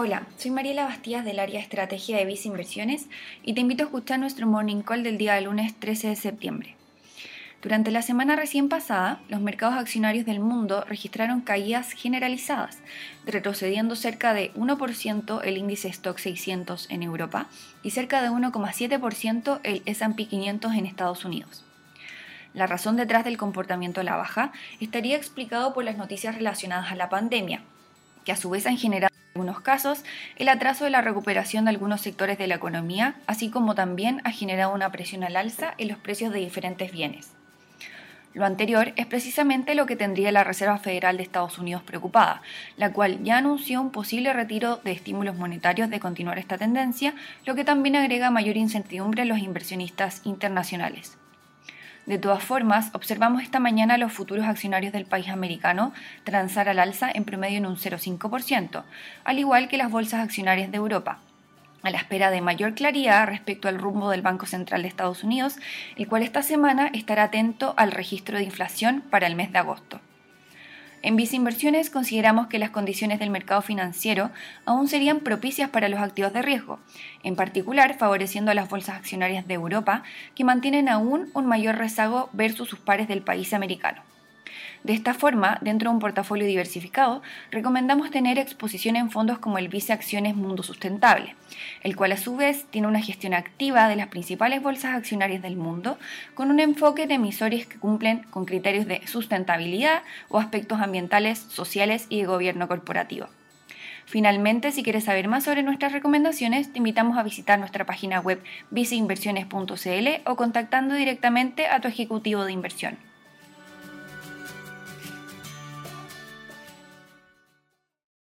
Hola, soy Mariela Bastías del área Estrategia de Visa Inversiones y te invito a escuchar nuestro Morning Call del día lunes 13 de septiembre. Durante la semana recién pasada, los mercados accionarios del mundo registraron caídas generalizadas, retrocediendo cerca de 1% el índice Stock 600 en Europa y cerca de 1,7% el SP 500 en Estados Unidos. La razón detrás del comportamiento a la baja estaría explicado por las noticias relacionadas a la pandemia, que a su vez han generado en algunos casos el atraso de la recuperación de algunos sectores de la economía, así como también ha generado una presión al alza en los precios de diferentes bienes. Lo anterior es precisamente lo que tendría la Reserva Federal de Estados Unidos preocupada, la cual ya anunció un posible retiro de estímulos monetarios de continuar esta tendencia, lo que también agrega mayor incertidumbre a los inversionistas internacionales. De todas formas, observamos esta mañana los futuros accionarios del país americano transar al alza en promedio en un 0,5%, al igual que las bolsas accionarias de Europa, a la espera de mayor claridad respecto al rumbo del Banco Central de Estados Unidos, el cual esta semana estará atento al registro de inflación para el mes de agosto. En Visa Inversiones consideramos que las condiciones del mercado financiero aún serían propicias para los activos de riesgo, en particular favoreciendo a las bolsas accionarias de Europa, que mantienen aún un mayor rezago versus sus pares del país americano. De esta forma, dentro de un portafolio diversificado, recomendamos tener exposición en fondos como el Vice Acciones Mundo Sustentable, el cual a su vez tiene una gestión activa de las principales bolsas accionarias del mundo, con un enfoque de emisores que cumplen con criterios de sustentabilidad o aspectos ambientales, sociales y de gobierno corporativo. Finalmente, si quieres saber más sobre nuestras recomendaciones, te invitamos a visitar nuestra página web viceinversiones.cl o contactando directamente a tu ejecutivo de inversión.